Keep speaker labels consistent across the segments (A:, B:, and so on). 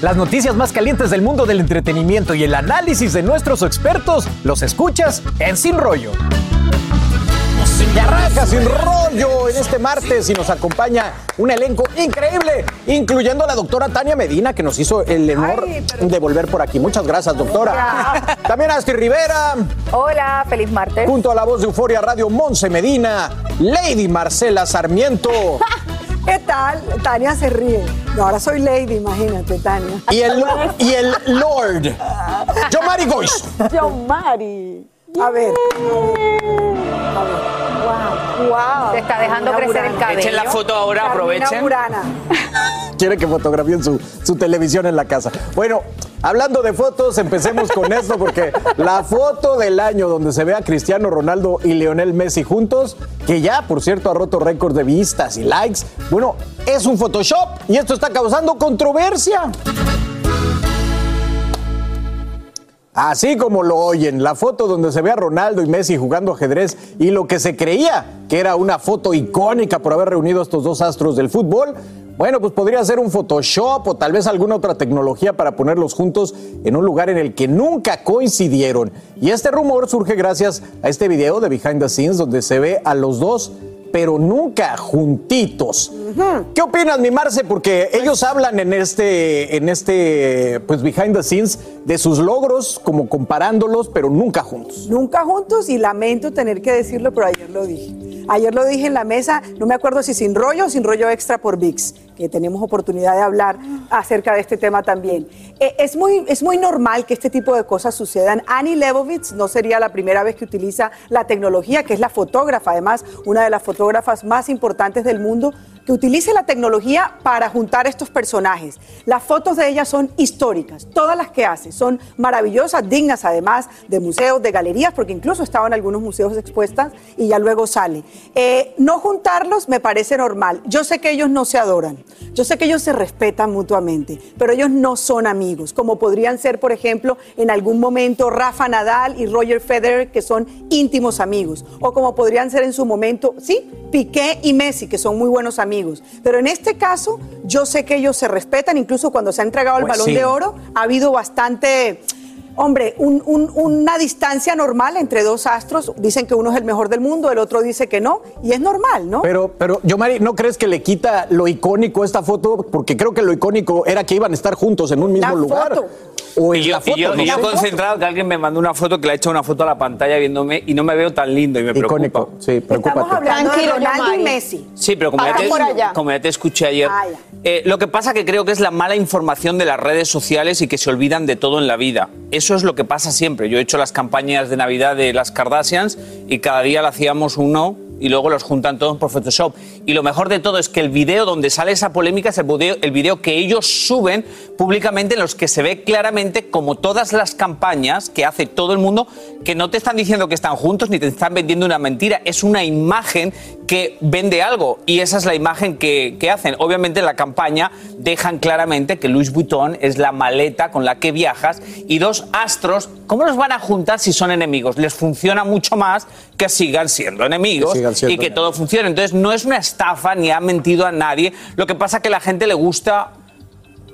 A: Las noticias más calientes del mundo del entretenimiento y el análisis de nuestros expertos los escuchas en Sin Rollo. Y arranca Sin Rollo en este martes y nos acompaña un elenco increíble, incluyendo a la doctora Tania Medina, que nos hizo el honor de volver por aquí. Muchas gracias, doctora. También Asti Rivera,
B: Hola, feliz martes.
A: junto a la voz de Euforia Radio Monse Medina, Lady Marcela Sarmiento
C: ¿Qué tal? Tania se ríe. No, ahora soy Lady, imagínate, Tania.
A: y el, y el Lord, Yo Mari Goiz.
C: John Mari. A ver. A ver. Wow, wow.
B: Se está dejando
C: Carmina
B: crecer el cabello.
D: Echen la foto ahora,
C: Carmina
D: aprovechen.
C: Burana.
A: Quiere que fotografíen su, su televisión en la casa. Bueno, hablando de fotos, empecemos con esto porque la foto del año donde se ve a Cristiano Ronaldo y Lionel Messi juntos, que ya, por cierto, ha roto récords de vistas y likes, bueno, es un Photoshop y esto está causando controversia. Así como lo oyen, la foto donde se ve a Ronaldo y Messi jugando ajedrez y lo que se creía que era una foto icónica por haber reunido a estos dos astros del fútbol, bueno, pues podría ser un Photoshop o tal vez alguna otra tecnología para ponerlos juntos en un lugar en el que nunca coincidieron. Y este rumor surge gracias a este video de Behind the Scenes donde se ve a los dos pero nunca juntitos. ¿Qué opinas, mi Marce? Porque ellos hablan en este, en este, pues, behind the scenes de sus logros, como comparándolos, pero nunca juntos.
C: Nunca juntos y lamento tener que decirlo, pero ayer lo dije. Ayer lo dije en la mesa, no me acuerdo si sin rollo o sin rollo extra por VIX, que tenemos oportunidad de hablar acerca de este tema también. Eh, es, muy, es muy normal que este tipo de cosas sucedan. Annie Leibovitz no sería la primera vez que utiliza la tecnología, que es la fotógrafa, además, una de las fotógrafas más importantes del mundo, que utilice la tecnología para juntar estos personajes. Las fotos de ella son históricas, todas las que hace son maravillosas, dignas además de museos, de galerías, porque incluso estaban algunos museos expuestas y ya luego sale. Eh, no juntarlos me parece normal. Yo sé que ellos no se adoran, yo sé que ellos se respetan mutuamente, pero ellos no son amigos, como podrían ser, por ejemplo, en algún momento Rafa Nadal y Roger Federer, que son íntimos amigos, o como podrían ser en su momento, sí, Piqué y Messi, que son muy buenos amigos. Pero en este caso, yo sé que ellos se respetan, incluso cuando se ha entregado el
A: Pues
C: balón
A: sí.
C: de oro, ha habido bastante Hombre, un- un- una distancia normal entre dos astros. Dicen que uno es el mejor del mundo, el otro dice que no, y es normal, ¿no?
A: Pero, pero, yo, Mari, ¿no crees que le quita lo icónico a esta foto? Porque creo que lo icónico era que iban a estar juntos en un mismo
C: La
A: lugar.
C: foto.
A: O en
D: Y yo,
A: la foto,
D: y yo-
A: no
D: y yo
A: sé.
D: concentrado que alguien me mandó una foto que le ha hecho una foto a la pantalla viéndome y no me veo tan lindo y me preocupa.
A: Icónico, sí,
C: Estamos
A: preocúpate.
C: hablando
B: Tranquilo,
C: de Ronaldo y. Messi.
D: Sí, pero como ya, te,
B: por allá.
D: como ya te escuché ayer,
C: Ah,
D: eh, lo que pasa que creo que es la mala información de las redes sociales y que se olvidan de todo en la vida. Eso es lo que pasa siempre. Yo he hecho las campañas de Navidad de las Kardashians y cada día le hacíamos uno y luego los juntan todos por Photoshop. Y lo mejor de todo es que el video donde sale esa polémica es el video, el video que ellos suben públicamente en los que se ve claramente como todas las campañas que hace todo el mundo que no te están diciendo que están juntos ni te están vendiendo una mentira, es una imagen que vende algo y esa es la imagen que, que hacen. Obviamente en la campaña dejan claramente que Louis Vuitton es la maleta con la que viajas y dos astros, ¿cómo los van a juntar si son enemigos? Les funciona mucho más que sigan siendo enemigos
A: sigan siendo
D: y que
A: enemigos.
D: todo funcione. Entonces no es una estafa ni ha mentido a nadie. Lo que pasa es que a la gente le gusta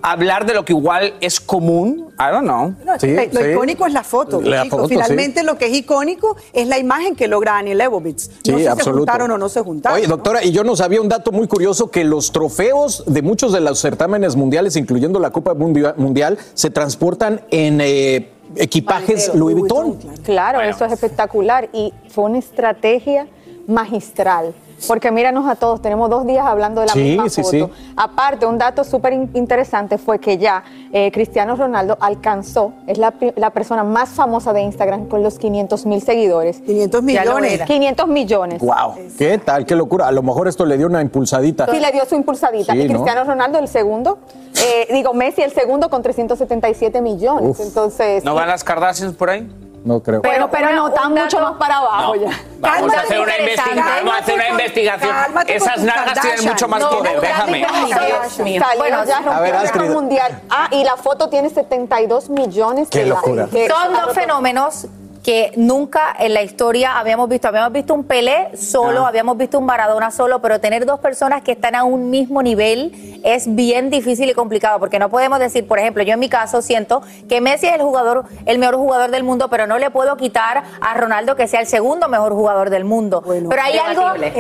D: hablar de lo que igual es común. I don't know.
C: No,
A: Sí,
C: lo
A: sí.
C: icónico es la foto,
A: La foto,
C: Finalmente lo que es icónico es la imagen que logra Annie Leibovitz.
A: Sí,
C: no sé si se juntaron o no se juntaron.
A: Oye,
C: ¿no?
A: doctora, y yo no sabía un dato muy curioso que los trofeos de muchos de los certámenes mundiales, incluyendo la Copa Mundia- Mundial, se transportan en eh, equipajes
C: Bandera,
A: Louis
C: Louis
A: Vuitton.
C: Vuitton,
B: Claro, eso es espectacular y fue una estrategia magistral. Porque míranos a todos, tenemos dos días hablando de la
A: Sí,
B: misma
A: sí,
B: foto.
A: sí.
B: Aparte, un dato súper in- interesante fue que ya eh, Cristiano Ronaldo alcanzó, es la, la persona más famosa de Instagram con los 500 mil seguidores.
C: 500
E: Ya lo
C: millones.
E: era.
B: 500 millones.
A: Wow, ¿qué tal? Qué locura. A lo mejor esto le dio una impulsadita.
B: Sí, le dio su impulsadita.
A: Sí,
B: y
A: ¿no?
B: Cristiano Ronaldo el segundo, eh, digo, Messi el segundo con 377 millones.
A: Uf.
B: Entonces,
D: ¿No van las Kardashians por ahí?
A: No creo.
B: pero, pero no, están
E: un
B: mucho más para abajo ya.
D: Vamos a hacer una investigación. Vamos a hacer una investigación.
C: cálmate
D: Esas nalgas tienen mucho más
C: No,
D: poder.
C: no,
D: Déjame.
E: Dios mío.
B: Salió
E: Bueno,
B: ya rompió el récord mundial. Ah, y la foto tiene 72 millones
A: Qué
B: de likes.
F: Son dos fenómenos que nunca en la historia habíamos visto. Habíamos visto un Pelé solo,
D: Ah.
F: habíamos visto un Maradona solo, pero tener dos personas que están a un mismo nivel es bien difícil y complicado, porque no podemos decir, por ejemplo, yo en mi caso siento que Messi es el jugador, el mejor jugador del mundo, pero no le puedo quitar a Ronaldo que sea el segundo mejor jugador del mundo.
C: Bueno,
F: pero hay algo en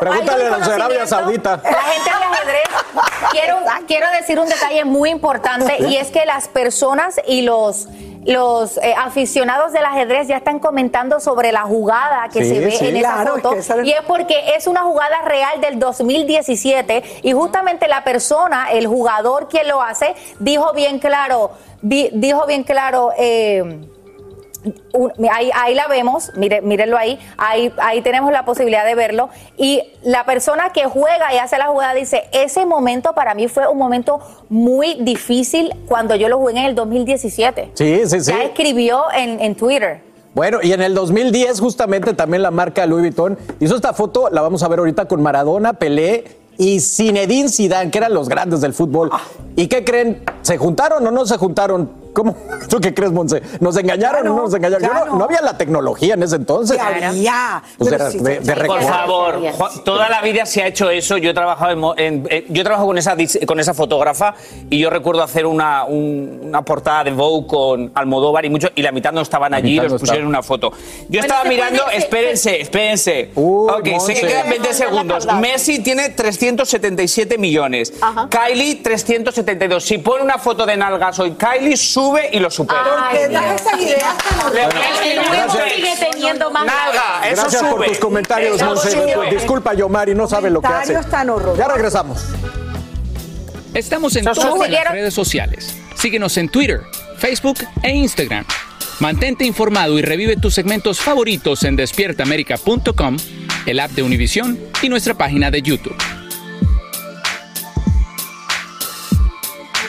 A: Pregúntale a Arabia. Saudita.
F: La gente del ajedrez. Quiero, quiero decir un detalle muy importante y es que las personas y los los eh, aficionados del ajedrez ya están comentando sobre la jugada que
A: Sí,
F: se ve
A: sí.
F: en esa
C: Claro, es
F: foto
C: que esa es-
F: y es porque es una jugada real del 2017 y justamente la persona, el jugador quien lo hace, dijo bien claro, di- dijo bien claro. eh, un- ahí, ahí la vemos, mire, mírenlo ahí, ahí, ahí tenemos la posibilidad de verlo. Y la persona que juega y hace la jugada dice, ese momento para mí fue un momento muy difícil cuando yo lo jugué en el 2017.
A: Sí, sí, sí.
F: Ya escribió en, en Twitter.
A: Bueno, y en el 2010 justamente también la marca Louis Vuitton hizo esta foto, la vamos a ver ahorita con Maradona, Pelé y Zinedine Zidane, que eran los grandes del fútbol. ¿Y qué creen? ¿Se juntaron o no se juntaron? ¿Cómo? ¿Tú qué crees, Monse? ¿Nos engañaron
C: Ya
A: o
C: no,
A: no nos engañaron? Yo no,
C: no.
A: no había la tecnología en ese entonces.
C: Ya.
A: Pues de-
C: sí,
A: de-
C: sí,
A: de.
D: Por favor, Juan, toda la vida se ha hecho eso. Yo he trabajado en, en- eh, yo trabajo con esa con esa fotógrafa y yo recuerdo hacer una, un- una portada de Vogue con Almodóvar y muchos y la mitad no estaban allí,
A: mitad
D: los
A: no
D: pusieron en una foto. Yo
F: Bueno,
D: estaba mirando,
F: puede- se-
D: espérense, espérense.
A: Uy,
D: ok, sé
A: Monse.
D: que quedan 20
B: Monse,
D: segundos. Messi tiene 377 millones.
B: Ajá.
D: Kylie 372. Si pone una foto de nalgas hoy, Kylie sube y lo supera.
C: Porque das esas ideas tan
F: sigue teniendo más
D: eso
A: Gracias por
D: sube.
A: tus comentarios, Monse.
D: sube.
A: Disculpa, Yomari, no sabe lo que hace.
C: Tan.
A: Ya regresamos.
G: Estamos en todas las redes sociales. Síguenos en Twitter, Facebook e Instagram. Mantente informado y revive tus segmentos favoritos en despiertaamerica.com, el app de Univision y nuestra página de YouTube.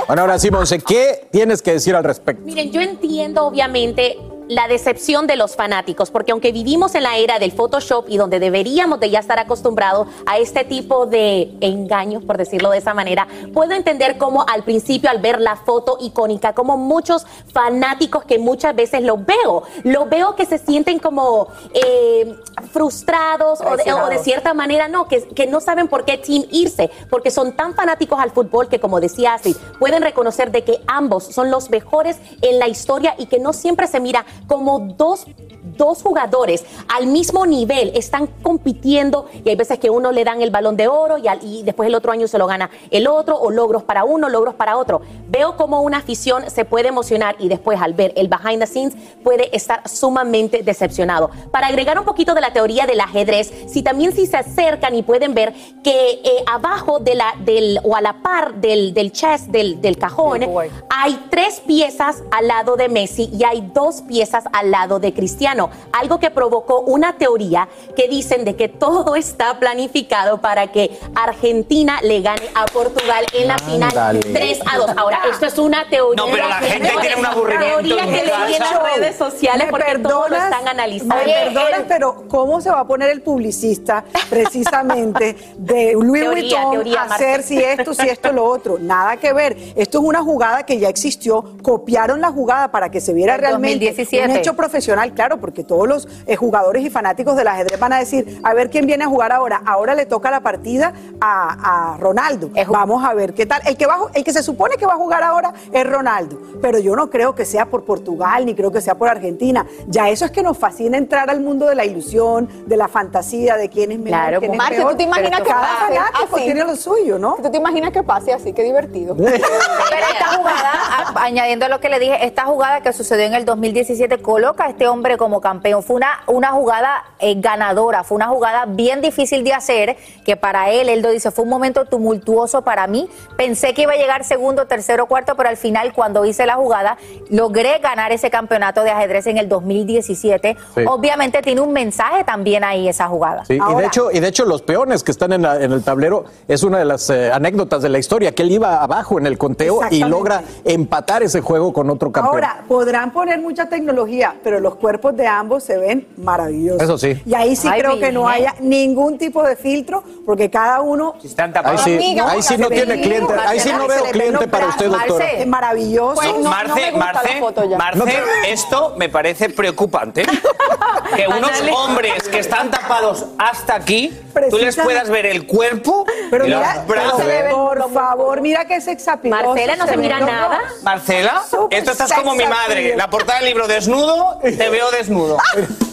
A: Bueno, ahora sí, Monse, ¿qué tienes que decir al respecto?
H: Miren, yo entiendo obviamente la decepción de los fanáticos, porque aunque vivimos en la era del Photoshop y donde deberíamos de ya estar acostumbrados a este tipo de engaños, por decirlo de esa manera, puedo entender cómo al principio al ver la foto icónica, como muchos fanáticos que muchas veces los veo, los veo que se sienten como eh, frustrados o de, o de
F: Traicionados.
H: cierta manera no, que, que no saben por qué team irse, porque son tan fanáticos al fútbol que, como decía Astrid, pueden reconocer de que ambos son los mejores en la historia y que no siempre se mira como dos, dos jugadores al mismo nivel, están compitiendo y hay veces que uno le dan el balón de oro y, al- y después el otro año se lo gana el otro, o logros para uno, logros para otro. Veo como una afición se puede emocionar y después al ver el behind the scenes puede estar sumamente decepcionado. Para agregar un poquito de la teoría del ajedrez, si también si se acercan y pueden ver que eh, abajo de la, del, o a la par del, del chest, del, del cajón, hay tres piezas al lado de Messi y hay dos piezas al lado de Cristiano. Algo que provocó una teoría que dicen de que todo está planificado para que Argentina le gane a Portugal en la final
D: Ándale.
H: 3 a 2. Ahora, esto es una teoría.
D: No, pero la gente tiene un aburrimiento
H: Teoría que leí en las redes sociales
C: ¿Me
H: porque todos lo están analizando.
C: Me perdonas, pero ¿cómo se va a poner el publicista precisamente de Louis
H: Teoría,
C: Vuitton
H: teoría,
C: a hacer si esto, si esto, lo otro? Nada que ver. Esto es una jugada que ya existió. Copiaron la jugada para que se viera realmente
F: 2017.
C: un hecho profesional, claro, porque todos los eh, jugadores y fanáticos del ajedrez van a decir, a ver quién viene a jugar ahora. Ahora le toca la partida a, a Ronaldo. Vamos a ver qué tal. El que, va, el que se supone que va a jugar ahora es Ronaldo, pero yo no creo que sea por Portugal, ni creo que sea por Argentina. Ya eso es que nos fascina entrar al mundo de la ilusión, de la fantasía, de quién es mejor,
B: Claro,
C: quién es peor.
B: ¿tú te imaginas que
C: cada
B: pase
C: fanático
B: así?
C: tiene lo suyo, ¿no?
B: ¿Tú te imaginas que pase así? Qué divertido.
F: Pero esta jugada, a- añadiendo a lo que le dije, esta jugada que sucedió en el 2017 coloca a este hombre como campeón. Fue una, una jugada eh, ganadora, fue una jugada bien difícil de hacer, que para él, él lo dice, fue un momento tumultuoso para mí. Pensé que iba a llegar segundo, tercero, cuarto, pero al final cuando hice la jugada, logré ganar ese campeonato de ajedrez en el 2017.
A: Sí.
F: Obviamente tiene un mensaje también ahí esa jugada.
A: Sí, y, de hecho, y de hecho los peones que están en, la- en el tablero es una de las eh, anécdotas de la historia, que él iba abajo en el conteo y logra empatar ese juego con otro campeón.
C: Ahora, podrán poner mucha tecnología, pero los cuerpos de ambos se ven maravillosos.
A: Eso sí.
C: Y ahí sí
F: Ay,
C: creo que no haya ningún tipo de filtro, porque cada uno...
D: Están
A: ahí
D: tapados.
A: sí,
C: Amiga,
A: ahí sí no tiene cliente, ahí sí no veo cliente para usted, doctora.
F: Marce.
C: Es maravilloso.
B: Pues, no,
D: Marce,
B: no me gusta
D: Marce,
B: la foto ya.
D: Marce, esto me parece preocupante. Que unos
H: Ándale.
D: Hombres que están tapados hasta aquí, tú les puedas ver el cuerpo
C: Pero
D: y los
C: mira,
D: brazos.
C: pero, por favor, mira que sex appealoso
H: Marcela, ¿no se
C: ven
H: mira nada?
D: Marcela, esto estás como mi madre. La portada del libro desnudo, te veo desnudo.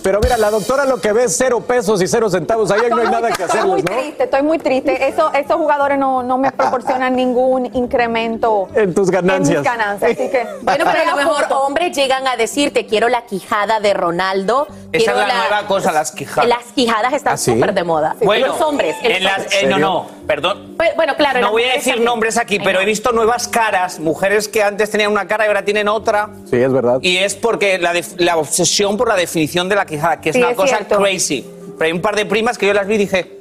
A: Pero mira, la doctora lo que ve es cero pesos y cero centavos, ahí no hay nada que
B: Estoy muy
A: ¿no?
B: triste, estoy muy triste. Eso, esos jugadores no, no me proporcionan ningún incremento
A: En tus ganancias.
B: en mis ganancias. Así que,
H: Bueno, pero a lo
B: la
H: mejor hombres llegan a decirte, quiero la quijada de Ronaldo.
D: Esa
H: quiero
D: es la, nueva cosa, las quijadas.
H: Las quijadas están
A: ¿Ah, sí?
H: súper de moda.
D: Bueno,
H: los hombres. en
D: las-
H: hombres.
D: eh, no, no, perdón.
H: Pues, Bueno, claro.
D: No voy a decir
H: también.
D: nombres aquí, pero he visto nuevas caras, mujeres que antes tenían una cara y ahora tienen otra.
A: Sí, es verdad.
D: Y es porque la, la obsesión por la definición de la quijada, que es
B: Sí,
D: una
B: es
D: cosa
B: cierto.
D: crazy. Pero hay un par de primas que yo las vi y dije,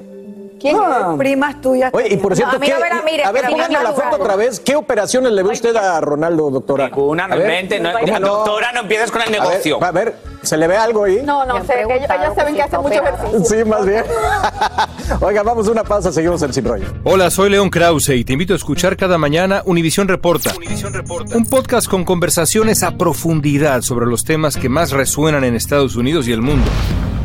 B: ¿Quién
A: Ah.
C: Primas tuyas.
A: Oye, y por cierto,
F: a mí no
A: ¿qué-
F: la mire,
A: a ver, pónganme la foto otra vez. ¿Qué operaciones le ve usted a Ronaldo, doctora?
D: ninguna, no
A: A
D: invente, no,
A: ¿cómo no?
D: doctora, no empieces con el
A: A ver,
D: negocio.
A: a ver, ¿se le ve algo ahí?
B: No, no sé. Ellos, ven
F: que está
B: mucho ejercicio.
A: Sí, más bien. Oiga, vamos a una pausa, seguimos en Sin Rollo.
I: Hola, soy León Krause y te invito a escuchar cada mañana Univisión Reporta. Un podcast con conversaciones a profundidad sobre los temas que más resuenan en Estados Unidos y el mundo.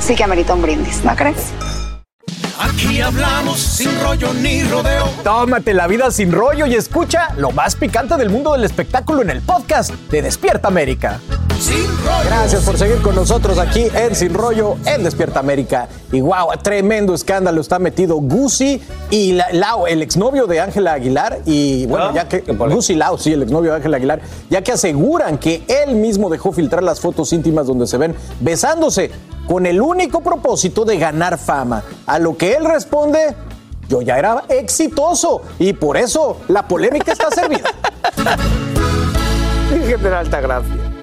J: sí que amerita un brindis, ¿no crees? Aquí hablamos sin rollo ni rodeo.
A: Tómate la vida sin rollo y escucha lo más picante del mundo del espectáculo en el podcast de Despierta América.
J: Sin rollo.
A: Gracias por seguir con nosotros aquí en Sin Rollo en Despierta América. Y wow, tremendo escándalo está metido Gucci y La- Lau, el exnovio de Ángela Aguilar. Y bueno, ya que Gucci Lau, sí, el exnovio de Ángela Aguilar, ya que aseguran que él mismo dejó filtrar las fotos íntimas donde se ven besándose con el único propósito de ganar fama. A lo que él responde, yo ya era exitoso y por eso la polémica está servida.
D: General Altagracia.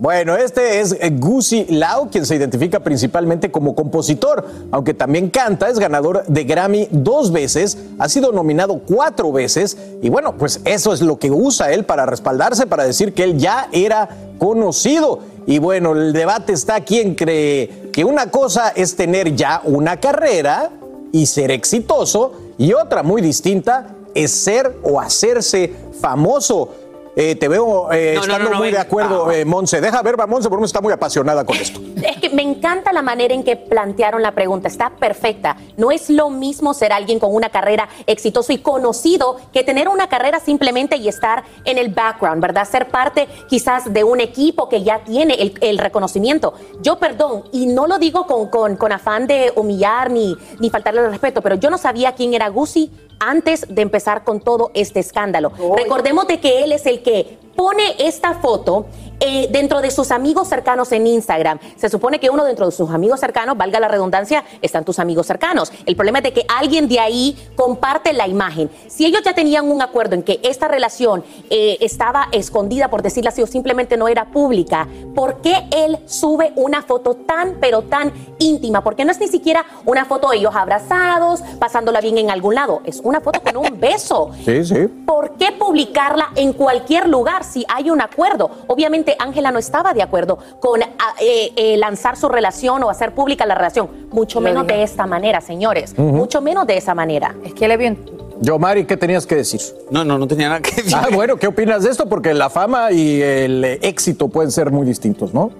A: Bueno, este es eh, Gucci Lau, quien se identifica principalmente como compositor, aunque también canta, es ganador de Grammy dos veces, ha sido nominado cuatro veces y bueno, pues eso es lo que usa él para respaldarse, para decir que él ya era conocido. Y bueno, el debate está quién cree que una cosa es tener ya una carrera y ser exitoso y otra muy distinta es ser o hacerse famoso. Eh, te veo eh,
H: No,
A: estando
H: no, no,
A: muy
H: ven.
A: de acuerdo, eh, Monse. Deja ver, va, Monse, porque está muy apasionada con esto.
H: Es que me encanta la manera en que plantearon la pregunta, está perfecta. No es lo mismo ser alguien con una carrera exitoso y conocido que tener una carrera simplemente y estar en el background, ¿verdad? Ser parte quizás de un equipo que ya tiene el, el reconocimiento. Yo, perdón, y no lo digo con, con- con afán de humillar ni, ni faltarle el respeto, pero yo no sabía quién era Gucci antes de empezar con todo este escándalo. Recordemos de que él es el que pone esta foto eh, dentro de sus amigos cercanos en Instagram. Se supone que uno dentro de sus amigos cercanos, valga la redundancia, están tus amigos cercanos. El problema es de que alguien de ahí comparte la imagen. Si ellos ya tenían un acuerdo en que esta relación eh, estaba escondida, por decirlo así, o simplemente no era pública, ¿por qué él sube una foto tan, pero tan íntima? Porque no es ni siquiera una foto de ellos abrazados, pasándola bien en algún lado. Es una foto con un beso.
A: Sí, sí.
H: ¿Por qué publicarla en cualquier lugar si hay un acuerdo? Obviamente Ángela no estaba de acuerdo con ah, eh, eh, lanzar su relación o hacer pública la relación, mucho
F: Lo
H: menos de esta manera, señores,
A: Ujú.
H: mucho menos de esa manera.
F: Es que él es bien
A: Yo, Mari, ¿qué tenías que decir?
D: No, no, no tenía nada que decir.
A: Ah, bueno, ¿qué opinas de esto? Porque la fama y el éxito pueden ser muy distintos, ¿no?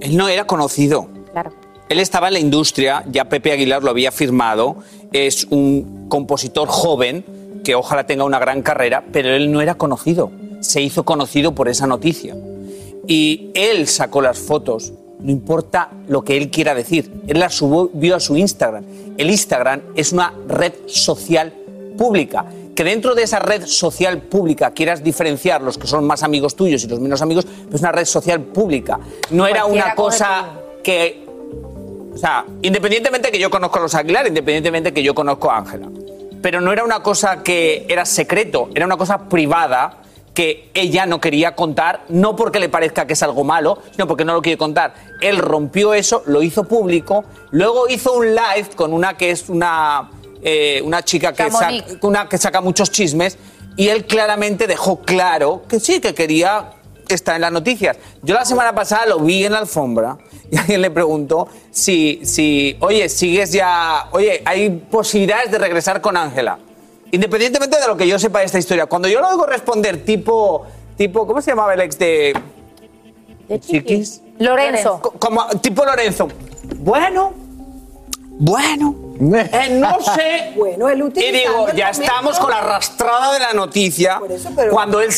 D: Él no era conocido.
H: Claro.
D: Él estaba en la industria, ya Pepe Aguilar lo había firmado, es un compositor joven que ojalá tenga una gran carrera, pero él no era conocido. Se hizo conocido por esa noticia. Y él sacó las fotos, no importa lo que él quiera decir, él las subió a su Instagram. El Instagram es una red social pública. Que dentro de esa red social pública quieras diferenciar los que son más amigos tuyos y los menos amigos, pues es una red social pública. No era una cosa que o sea, independientemente que yo conozco a los Aguilar, independientemente que yo conozco a Ángela. Pero no era una cosa que era secreto, era una cosa privada que ella no quería contar, no porque le parezca que es algo malo, sino porque no lo quiere contar. Él rompió eso, lo hizo público, luego hizo un live con una que es una, eh, una chica que, saca, una que saca muchos chismes, y él claramente dejó claro que sí, que quería estar en las noticias. Yo la semana pasada lo vi en la alfombra y alguien le preguntó si, si oye, sigues ya, oye, hay posibilidades de regresar con Ángela. Independientemente de lo que yo sepa de esta historia, cuando yo lo oigo responder tipo, tipo, ¿cómo se llamaba el ex de, Chiquis?
F: Lorenzo.
D: Co- Como tipo Lorenzo. Bueno, bueno, eh, no sé.
C: Bueno, él
D: Y
C: utilizando
D: digo,
C: el
D: ya
C: momento-
D: estamos con la arrastrada de la noticia.
C: pero-
D: Cuando él.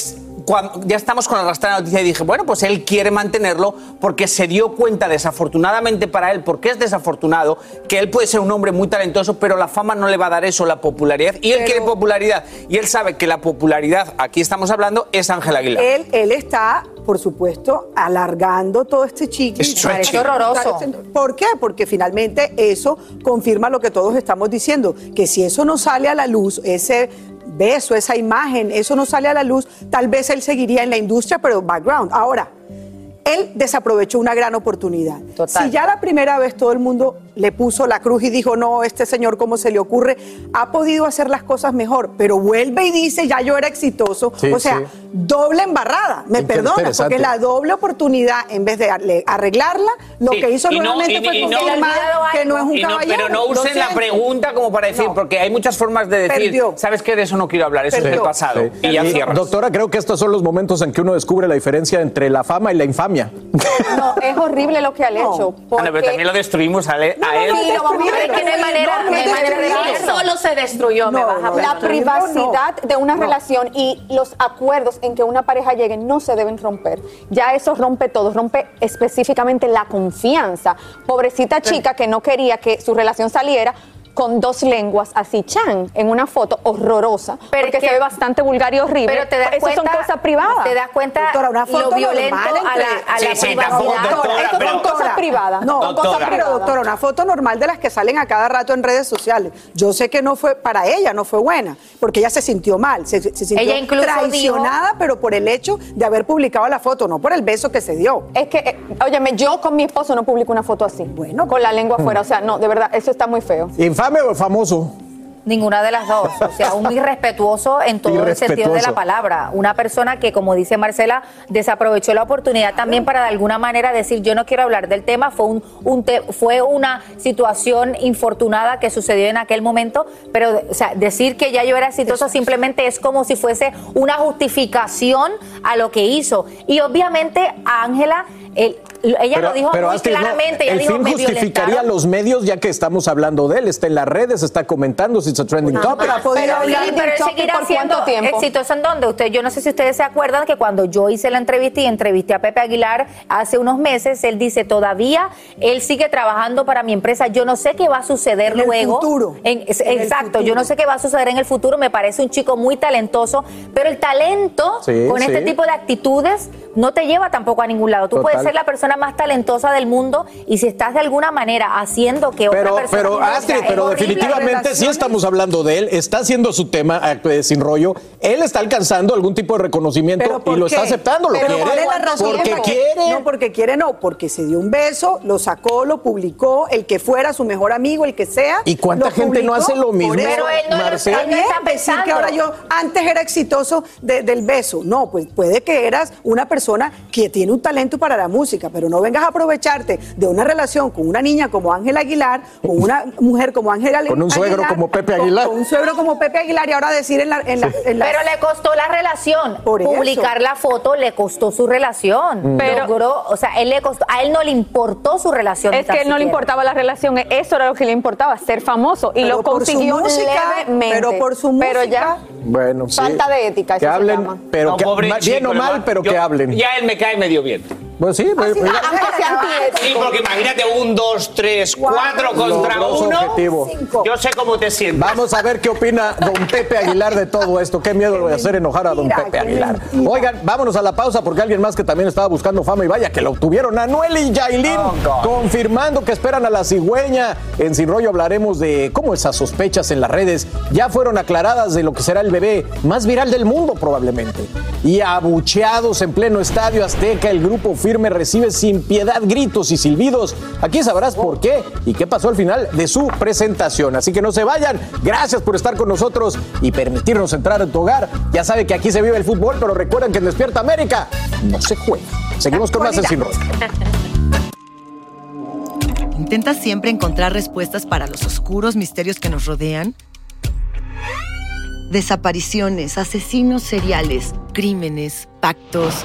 D: Cuando- ya estamos con de la noticia y dije, bueno, pues él quiere mantenerlo porque se dio cuenta, desafortunadamente para él, porque es desafortunado, que él puede ser un hombre muy talentoso, pero la fama no le va a dar eso, la popularidad. Y él quiere popularidad. Y él sabe que la popularidad, aquí estamos hablando, es Ángel Aguilar.
C: Él, él está, por supuesto, alargando todo este chiqui.
D: Eso es
F: horroroso.
C: ¿Por qué? Porque finalmente eso confirma lo que todos estamos diciendo, que si eso no sale a la luz, ese beso, esa imagen, eso no sale a la luz, tal vez él seguiría en la industria, pero background. Ahora, él desaprovechó una gran oportunidad. Si ya la primera vez todo el mundo le puso la cruz y dijo, no, este señor, ¿cómo se le ocurre? Ha podido hacer las cosas mejor, pero vuelve y dice, ya yo era exitoso.
A: Sí,
C: o sea,
A: sí.
C: doble embarrada. Me
A: Inter-
C: perdona,
A: interesante.
C: porque la doble oportunidad, en vez de arreglarla, lo
D: Sí,
C: que hizo
D: y no-
C: nuevamente
D: y-
C: fue
D: y no-
C: confirmar que no es un
D: no-
C: caballero.
D: pero no usen la pregunta como para decir, porque hay muchas formas de decir,
C: Perdió.
D: ¿sabes qué? De eso no quiero hablar, eso es del pasado.
A: Sí.
D: Y ya cierras.
A: Doctora, creo que estos son los momentos en que uno descubre la diferencia entre la fama y la infamia.
B: No, es horrible lo que ha hecho.
D: Ah, no, pero
B: porque-
D: también lo destruimos, a él.
B: Sí, lo vamos a
F: que hay manera-
B: no,
F: manera de.
H: Solo se destruyó, me vas a.
B: La
C: no,
B: privacidad
C: no.
B: de una
C: No.
B: relación y los acuerdos en que una pareja llegue no se deben romper. Ya eso rompe todo, rompe específicamente la confianza. Pobrecita chica que no quería que su relación saliera con dos lenguas así chan en una foto horrorosa
F: Pero
B: porque
F: es que-
B: se ve bastante vulgar y horrible.
F: Pero te das cuenta,
B: son cosas privadas.
F: Te das cuenta
C: Doctora, una foto
F: lo violento
C: normal
F: a la, a la
D: Sí,
F: privacidad.
D: doctora, pero-
B: son cosas privadas.
C: No,
B: son cosas
D: Doctora.
C: pero
B: privadas.
C: doctora, una foto normal de las que salen a cada rato en redes sociales. Yo sé que no fue para ella, no fue buena, porque ella se sintió mal, se, se sintió
F: Ella incluso
C: traicionada, pero por el hecho de haber publicado la foto, no por el beso que se dio.
B: Es que, eh, óyeme, yo con mi esposo no publico una foto así.
C: Bueno.
B: Con la lengua afuera. O sea, no, de verdad, eso está muy feo.
A: ¿Infame o famoso?
F: Ninguna de las dos. O sea, un irrespetuoso en todo el sentido de la palabra. Una persona que, como dice Marcela, desaprovechó la oportunidad también para de alguna manera decir yo no quiero hablar del tema. Fue, un, un te- fue una situación infortunada que sucedió en aquel momento, pero o sea, decir que ya yo era exitoso simplemente es como si fuese una justificación a lo que hizo. Y obviamente a Ángela, el- ella lo dijo muy
A: Astrid, no,
F: claramente. ella
A: el
F: dijo,
A: fin
F: "Me
A: justificaría
F: violentaron".
A: los medios ya que estamos hablando de él. Está en las redes, está comentando si it's a trending topic.
C: pero ha podido
F: Pero, sí, pero él
C: topic
F: seguirá siendo
C: tiempo.
F: exitoso en dónde. Usted, yo no sé si ustedes se acuerdan que cuando yo hice la entrevista y entrevisté a Pepe Aguilar hace unos meses, él dice todavía él sigue trabajando para mi empresa. Yo no sé qué va a suceder
C: En el
F: luego.
C: futuro.
F: En- es-
C: En el
F: exacto, yo no sé qué va a suceder en el futuro. Me parece un chico muy talentoso, pero el talento
A: Sí,
F: con este tipo de actitudes no te lleva tampoco a ningún lado. Tú puedes ser la persona más talentosa del mundo y si estás de alguna manera haciendo que otra
A: Pero,
F: persona
A: pero Astrid, pero
F: horrible.
A: definitivamente sí estamos hablando de él, está haciendo su tema eh, sin rollo, él está alcanzando algún tipo de reconocimiento
C: ¿Pero por
A: y lo
C: qué?
A: está aceptando, lo
C: Pero
A: quiere,
C: ¿cuál es la razón?
A: porque quiere.
C: No, porque quiere, no, porque se dio un beso, lo sacó, lo publicó, el que fuera su mejor amigo, el que sea.
A: ¿Y cuánta gente no hace lo mismo.
F: Pero él no lo-
A: Marcela?
F: él está
C: decir
F: pensando.
C: que ahora yo antes era exitoso de- del beso. No, pues puede que eras una persona que tiene un talento para la música, pero no vengas a aprovecharte de una relación con una niña como Ángela Aguilar, con una mujer como Ángela
A: Con un suegro
C: Aguilar,
A: como Pepe Aguilar.
C: Con, un suegro como Pepe Aguilar y ahora decir en la... En la- en la-
F: Pero le costó la relación.
C: Por eso.
F: Publicar la foto le costó su relación.
B: Mm. Pero-
F: Logró, o sea, él le costó, a él no le importó su relación.
B: Es que él no le importaba la relación, eso era lo que le importaba, ser famoso. Y
C: Pero
B: lo
C: por su
B: consiguió
C: música,
B: levemente.
C: pero por su
B: Pero
C: música.
B: ya,
A: Bueno, sí.
B: Falta de ética,
A: Que
B: eso se
A: hablen,
B: llama.
A: pero
D: No,
A: que, bien
D: chico,
A: o mal, pero
D: Yo-
A: que hablen.
D: Ya él me cae medio bien.
A: Pues sí, pues, pues.
D: Sí, porque imagínate un, dos, tres, cuatro contra
A: Logró su
D: uno.
A: objetivo.
D: Yo sé cómo te sientes.
A: Vamos a ver qué opina don Pepe Aguilar de todo esto. Qué miedo de hacer enojar a don
C: mentira,
A: Pepe
C: qué
A: Aguilar.
C: mentira.
A: Oigan, vámonos a la pausa porque alguien más que también estaba buscando fama y vaya que lo obtuvieron. Anuel y Yailin confirmando que esperan a la cigüeña. En Sin Rollo hablaremos de cómo esas sospechas en las redes ya fueron aclaradas de lo que será el bebé más viral del mundo probablemente. Y abucheados en pleno estadio Azteca, el grupo firme recibe sin piedad gritos y silbidos. Aquí sabrás por qué y qué pasó al final de su presentación. Así que no se vayan. Gracias por estar con nosotros y permitirnos entrar en tu hogar. Ya sabe que aquí se vive el fútbol, pero recuerden que en Despierta América no se juega. Seguimos con más Sin.
K: ¿Intentas siempre encontrar respuestas para los oscuros misterios que nos rodean? Desapariciones, asesinos seriales, crímenes, pactos.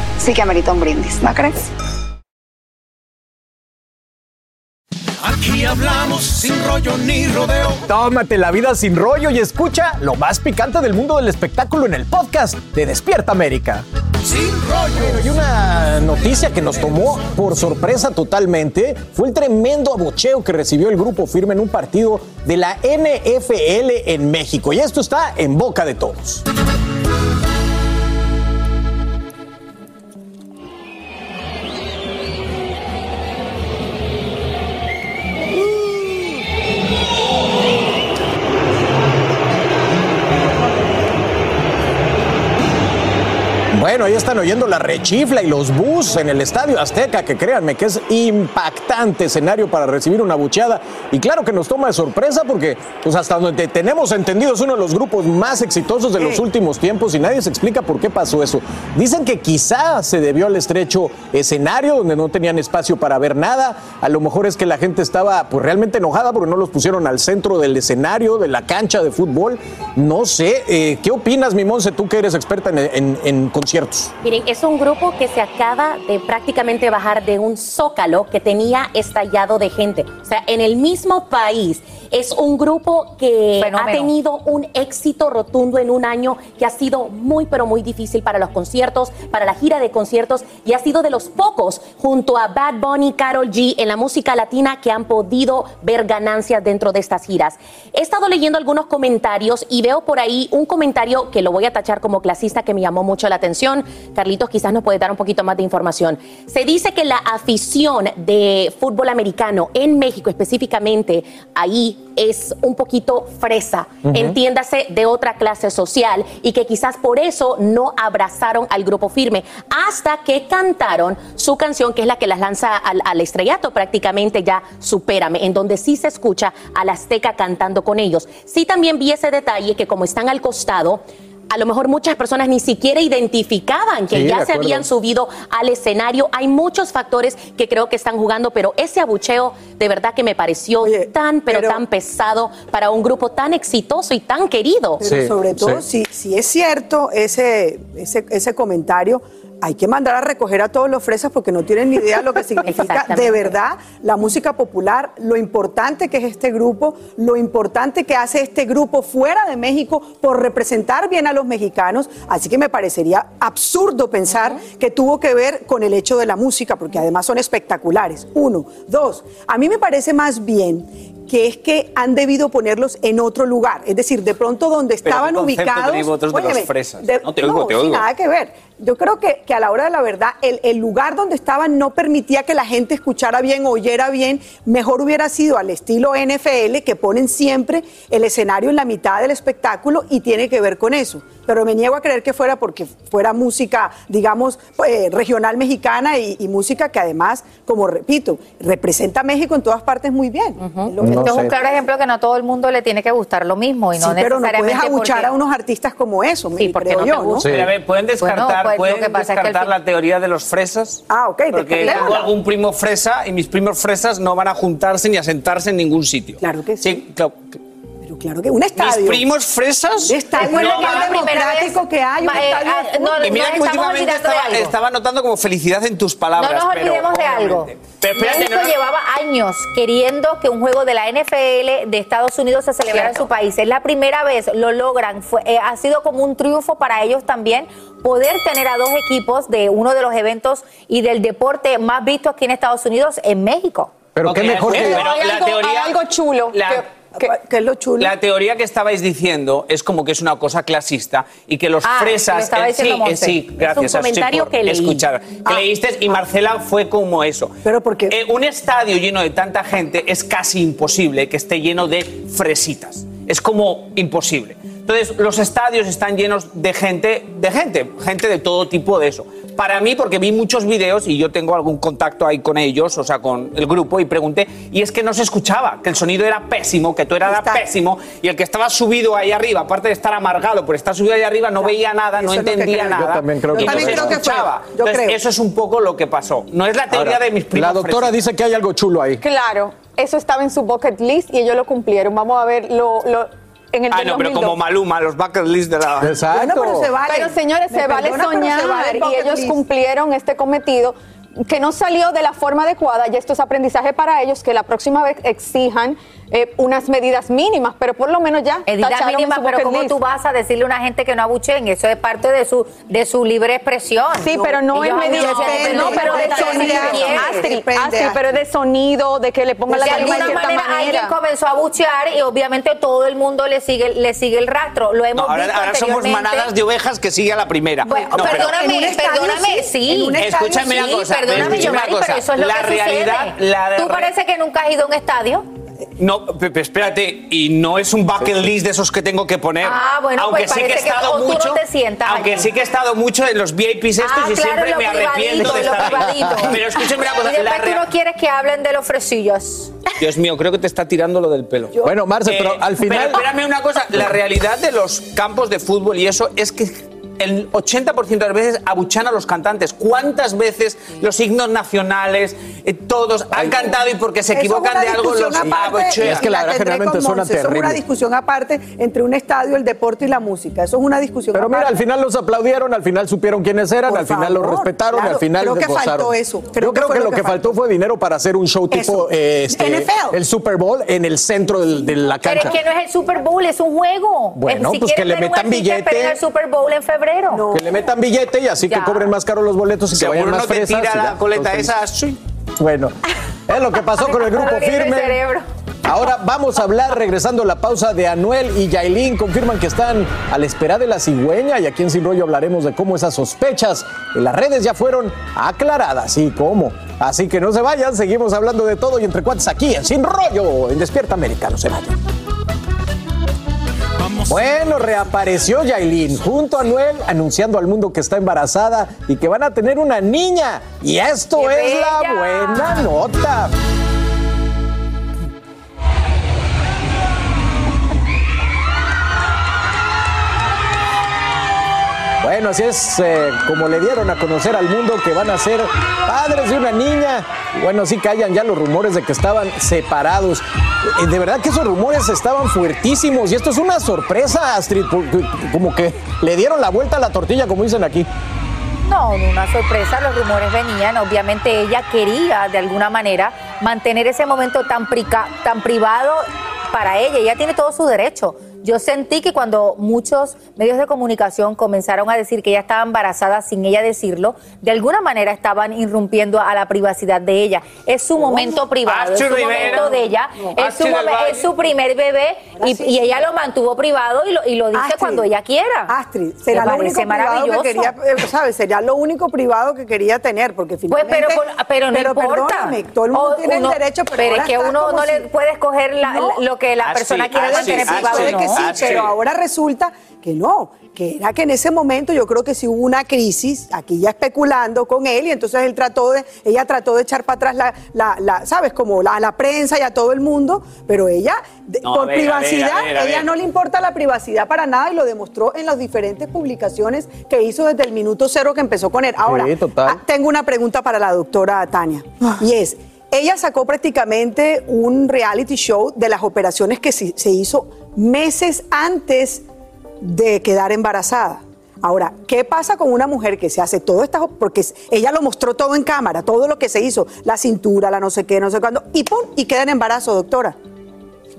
L: sí que amerita un brindis, ¿no crees?
J: Aquí hablamos sin rollo ni rodeo.
A: Tómate la vida sin rollo y escucha lo más picante del mundo del espectáculo en el podcast de Despierta América.
J: Sin rollo.
A: Bueno, y una noticia que nos tomó por sorpresa totalmente fue el tremendo abucheo que recibió el grupo firme en un partido de la NFL en México. Y esto está en boca de todos. Bueno, ahí están oyendo la rechifla y los bus en el Estadio Azteca, que créanme que es impactante escenario para recibir una bucheada. Y claro que nos toma de sorpresa porque, pues hasta donde tenemos entendido, es uno de los grupos más exitosos de los últimos tiempos y nadie se explica por qué pasó eso. Dicen que quizá se debió al estrecho escenario donde no tenían espacio para ver nada. A lo mejor es que la gente estaba pues realmente enojada porque no los pusieron al centro del escenario, de la cancha de fútbol. No sé, eh, ¿qué opinas, mi Monse, tú que eres experta en, en- en conciertos?
H: Miren, es un grupo que se acaba de prácticamente bajar de un zócalo que tenía estallado de gente. O sea, en el mismo país es un grupo que
F: Fenómeno.
H: ha tenido un éxito rotundo en un año que ha sido muy, pero muy difícil para los conciertos, para la gira de conciertos y ha sido de los pocos junto a Bad Bunny, Carol G en la música latina que han podido ver ganancias dentro de estas giras. He estado leyendo algunos comentarios y veo por ahí un comentario que lo voy a tachar como clasista que me llamó mucho la atención. Carlitos quizás nos puede dar un poquito más de información. Se dice que la afición de fútbol americano en México específicamente ahí es un poquito fresa, entiéndase de otra clase social y que quizás por eso no abrazaron al grupo firme hasta que cantaron su canción que es la que las lanza al, al estrellato prácticamente ya supérame, en donde sí se escucha a la Azteca cantando con ellos. Sí también vi ese detalle que como están al costado, a lo mejor muchas personas ni siquiera identificaban que
M: Sí,
H: ya se habían subido al escenario. Hay muchos factores que creo que están jugando, pero ese abucheo de verdad que me pareció tan, pero, tan pesado para un grupo tan exitoso y tan querido.
C: Pero sobre todo, si, si es cierto ese, ese, ese comentario, hay que mandar a recoger a todos los fresas porque no tienen ni idea lo que significa de verdad la música popular, lo importante que es este grupo, lo importante que hace este grupo fuera de México por representar bien a los mexicanos. Así que me parecería absurdo pensar que tuvo que ver con el hecho de la música, porque además son espectaculares. Uno. Dos, a mí me parece más bien que es que han debido ponerlos en otro lugar. Es decir, de pronto donde
D: Pero
C: estaban
D: qué concepto
C: ubicados.
D: vosotros de los
C: Óyeme,
D: fresas.
C: de-
D: No, te oigo, te
C: sin
D: oigo.
C: nada que ver. Yo creo que, que a la hora de la verdad, el, el lugar donde estaban no permitía que la gente escuchara bien, oyera bien. Mejor hubiera sido al estilo NFL, que ponen siempre el escenario en la mitad del espectáculo y tiene que ver con eso. Pero me niego a creer que fuera porque fuera música, digamos, eh, regional mexicana y, y música que además, como repito, representa a México en todas partes muy bien.
F: Esto es un claro ejemplo que no a todo el mundo le tiene que gustar lo mismo y no
C: Sí, pero no puedes
F: necesariamente
C: abuchar
F: porque-
C: a unos artistas como eso, me
F: porque
C: creo
F: no te
C: yo, ¿no?
F: gusta.
D: Pero, a ver, ¿pueden descartar,
F: Bueno, pues,
D: ¿pueden
F: es que
D: descartar
F: fin-
D: la teoría de los fresas?
C: Ah, ok.
D: Porque tengo algún primo fresa y mis primos fresas no van a juntarse ni a sentarse en ningún sitio.
C: Claro que
D: sí. claro.
C: Pero claro que un estadio.
D: Mis primos fresas.
C: Un estadio
D: no
C: es lo más democrático que hay. Un
F: eh,
C: estadio
F: ah, no,
C: fútbol.
D: y mira que últimamente estaba, notando como felicidad en tus palabras.
F: No nos
D: pero
F: olvidemos de algo.
D: Pero
F: México
D: no-
F: llevaba años queriendo que un juego de la NFL de Estados Unidos se celebrara en su país. Es la primera vez, lo logran. Fue, eh, ha sido como un triunfo para ellos también poder tener a dos equipos de uno de los eventos y del deporte más visto aquí en Estados Unidos en México.
A: Pero qué mejor
D: pero
A: que...
D: la
B: hay, algo,
D: teoría-
B: hay algo chulo.
D: la-
B: que-
C: ¿Qué es lo chulo?
D: La teoría que estabais diciendo es como que es una cosa clasista y que los
F: Ah,
D: fresas. eh,
F: diciendo
D: sí, eh, sí,
F: Es
D: gracias.
H: un
D: Ashley,
H: comentario que leí.
D: Escuchar. Que
C: Ah.
D: leíste y Marcela fue como eso.
C: Pero porque.
D: Eh, un estadio lleno de tanta gente es casi imposible que esté lleno de fresitas. Es como imposible. Entonces, los estadios están llenos de gente, de gente, gente de todo tipo de eso. Para mí, porque vi muchos videos y yo tengo algún contacto ahí con ellos, o sea, con el grupo, y pregunté, y es que no se escuchaba, que el sonido era pésimo, que tú era
C: Está-
D: pésimo, y el que estaba subido ahí arriba, aparte de estar amargado por estar subido ahí arriba, no veía nada, no entendía nada.
A: Yo también creo que
C: también
D: se
C: creo que fue. Yo
D: Entonces,
C: creo.
D: Eso es un poco lo que pasó. No es la teoría
A: Ahora,
D: de mis primos.
A: La doctora
D: fresas.
A: dice que hay algo chulo ahí.
B: Claro, eso estaba en su bucket list y ellos lo cumplieron. Vamos a ver lo, lo- en el
D: Ah, no, pero
B: 2002.
D: como Maluma, los bucket list de la.
A: Exacto.
C: Bueno, pero se vale.
B: Pero señores,
C: Me
B: se vale
C: perdona, pero se
B: soñar
C: vale el
B: y
C: bucket
B: ellos
C: list.
B: cumplieron este cometido que no salió de la forma adecuada y esto es aprendizaje para ellos que la próxima vez exijan eh, unas medidas mínimas, pero por lo menos ya
F: Medidas mínimas, pero ¿cómo tú vas a decirle a una gente que no abucheen? Eso es parte de su de su libre expresión.
B: Sí, pero no es medida, no, pero de sonido,
F: depende.
B: Astrid, pero es de sonido, de que le pongan la
F: de
B: tarima de
F: alguna manera, alguien comenzó a buchear y obviamente todo el mundo le sigue le sigue el rastro. Lo hemos
D: No, ahora,
F: visto
D: ahora somos manadas de ovejas que sigue a la primera.
F: Bueno,
D: No, pero-
F: perdóname, perdóname,
C: sí,
D: Escúchame una
F: sí,
D: cosa,
F: Perdóname, pero eso es lo
D: La
F: que
D: realidad-
F: sucede.
D: la
F: Tú
D: re-
F: parece que nunca has ido a un estadio.
D: No, Pepe, espérate, y no es un bucket list de esos que tengo que poner.
F: Ah, bueno,
D: aunque
F: pues
D: sí que he
F: parece que
D: estado
F: o tú no
D: mucho,
F: te sientas
D: aunque
F: allí.
D: sí que he estado mucho en los VIPs estos
F: ah,
D: y
F: claro,
D: siempre
F: lo
D: me arrepiento de estar ahí. Pero escúchame una
F: Y
D: cosa,
F: después
D: la
F: tú no quieres que hablen de los fresillos.
D: Dios mío, creo que te está tirando lo del pelo.
A: Bueno, Marce, pero al final-
D: Pero espérame una cosa, la realidad de los campos de fútbol y eso es que el 80% de las veces abuchan a los cantantes. ¿Cuántas veces los himnos nacionales, eh, todos han cantado y porque se equivocan de algo los abuchean?
A: Es que la verdad, generalmente suena
C: Monse. Eso es
A: terrible.
C: una discusión aparte entre un estadio, el deporte y la música. Eso es una discusión
A: Pero mira, al final los aplaudieron, al final supieron quiénes eran,
C: Por
A: al final los respetaron
C: claro,
A: al final
C: creo que
A: gozaron.
C: faltó eso, creo
A: Yo
C: que
A: creo que
C: lo que
A: que faltó fue dinero para hacer un show tipo eh, este,
C: NFL.
A: el Super Bowl en el centro del- de la
F: Pero
A: cancha.
F: es que no es el Super Bowl, es un juego.
A: Bueno,
F: si
A: pues que le metan billete.
F: el Super Bowl en febrero.
A: Que le metan billete y así que cobren más caro los boletos y que vayan más
D: no te tira la coleta esa. sí.
A: Bueno, es lo que pasó con el grupo firme. Ahora vamos a hablar, regresando a la pausa de Anuel y Yailin, confirman que están a la espera de la cigüeña y aquí en Sin Rollo hablaremos de cómo esas sospechas en las redes ya fueron aclaradas y cómo. Así que no se vayan, seguimos hablando de todo y entre cuates aquí en Sin Rollo, en Despierta América, no se vayan. Bueno, reapareció Yailin junto a Anuel anunciando al mundo que está embarazada y que van a tener una niña. Y esto
F: ¡Qué
A: es la buena nota. Bueno, así es eh, como le dieron a conocer al mundo que van a ser padres de una niña. Bueno, sí callan ya los rumores de que estaban separados. Eh, De verdad que esos rumores estaban fuertísimos y esto es una sorpresa, Astrid, como que le dieron la vuelta a la tortilla, como dicen aquí.
F: No una sorpresa, los rumores venían. Obviamente ella quería de alguna manera mantener ese momento tan, prica- tan privado para ella. Ella tiene todo su derecho. Yo sentí que cuando muchos medios de comunicación comenzaron a decir que ella estaba embarazada sin ella decirlo, de alguna manera estaban irrumpiendo a la privacidad de ella. Es su momento privado, es su momento de ella, es su, momen- es su primer bebé y, y ella lo mantuvo privado y lo, y lo dice
C: Astrid,
F: cuando ella quiera.
C: Astrid, será lo único
F: parece
C: privado que
F: maravilloso.
C: quería, eh, ¿sabes? Sería lo único privado que quería tener, porque
F: Pues,
C: finalmente...
F: pero, con- pero no importa.
C: todo el mundo
F: O
C: tiene
F: uno-
C: el derecho, pero,
F: es que uno no
C: si-
F: le puede escoger la-
C: No.
F: lo que la persona quiere
D: así,
F: privado. No.
C: Sí,
D: Astrid.
C: pero ahora resulta que no, que era que en ese momento yo creo que sí hubo una crisis, aquí ya especulando con él, y entonces él trató de, ella trató de echar para atrás la, la, la- ¿sabes? Como la, a la prensa y a todo el mundo, pero ella,
D: No,
C: por
D: a ver,
C: privacidad,
D: a ver, a
C: ella
D: ver.
C: no le importa la privacidad para nada y lo demostró en las diferentes publicaciones que hizo desde el minuto cero que empezó con él. Ahora,
A: Sí, total.
C: ah, tengo una pregunta para la doctora Tania, y es, ella sacó prácticamente un reality show de las operaciones que se hizo meses antes de quedar embarazada. Ahora, ¿qué pasa con una mujer que se hace todo esto? Porque ella lo mostró todo en cámara, todo lo que se hizo, la cintura, la no sé qué, no sé cuándo, y ¡pum! y queda en embarazo, doctora.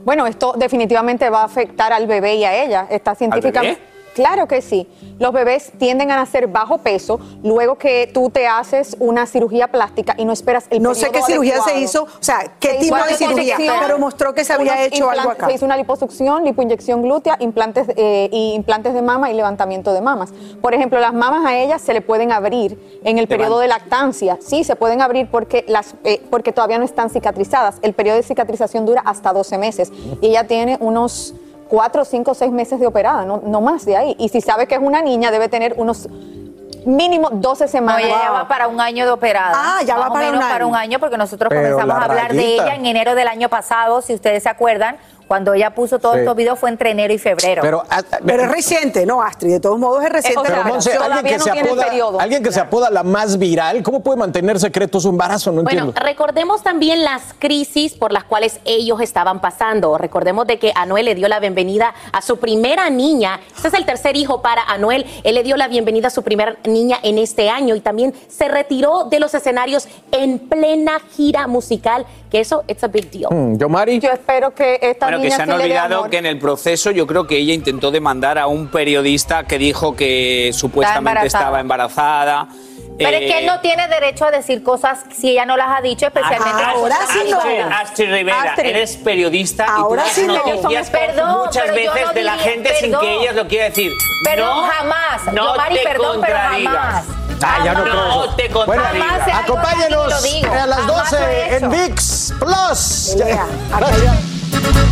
B: Bueno, esto definitivamente va a afectar al bebé y a ella. Está científicamente. Claro que sí. Los bebés tienden a nacer bajo peso luego que tú te haces una cirugía plástica y no esperas el
C: No sé qué cirugía se hizo, o sea, qué
B: Se
C: tipo de cirugía, pero mostró que se había hecho algo acá.
B: Se hizo una liposucción, lipoinyección glútea, implantes, eh, y implantes de mama y levantamiento de mamas. Por ejemplo, las mamas a ellas se le pueden abrir en el periodo de lactancia. Sí, se pueden abrir porque, las, eh, porque todavía no están cicatrizadas. El periodo de cicatrización dura hasta 12 meses. Y ella tiene unos 4, 5, 6 meses de operada, no, no más de ahí. Y si sabe que es una niña, debe tener unos mínimo 12
F: No,
B: semanas.
F: ella ya va para un año de operada.
C: Ah, ya
F: Más
C: va
F: o
C: para
F: menos
C: un
F: para
C: año.
F: un año porque nosotros
A: Pero
F: comenzamos a hablar de ella en enero del año pasado, si ustedes se acuerdan, Cuando ella puso todos
C: Sí.
F: estos videos fue entre enero y febrero.
A: Pero, ah,
C: Pero es reciente, ¿no, Astrid? De todos modos es reciente.
A: Pero, Monse, alguien que, se apoda, alguien que se apoda la más viral, ¿cómo puede mantener secreto su embarazo? No
H: Bueno,
A: entiendo.
H: recordemos también las crisis por las cuales ellos estaban pasando. Recordemos de que Anuel le dio la bienvenida a su primera niña. Este es el tercer hijo para Anuel. Él le dio la bienvenida a su primera niña en este año y también se retiró de los escenarios en plena gira musical, que eso it's a big deal.
A: Mm, ¿Yo, Mari?
B: Yo espero que esta
D: Bueno, que se han olvidado que en el proceso yo creo que ella intentó demandar a un periodista que dijo que supuestamente
F: embarazada.
D: estaba embarazada.
F: Pero es que él
D: Eh,
F: no tiene derecho a decir cosas si ella no las ha dicho, especialmente
D: Ahora
F: cosas
D: sí no. Astrid Rivera,
F: Astrid.
D: eres periodista
F: Ahora
D: y tú
F: sí no.
D: noticias
F: Perdón,
D: muchas
F: pero
D: veces
F: no
D: de la gente sin que ellas lo quieran decir.
F: Perdón,
D: no,
F: jamás.
D: No
F: Yo, Mari,
D: te
F: perdón, pero
D: contradigas.
F: jamás.
A: Ah, ya no creo
D: No te
A: Bueno, acompáñenos a las
F: Jamás
A: 12
F: lo he
A: en. VIX Plus.
C: Pelea.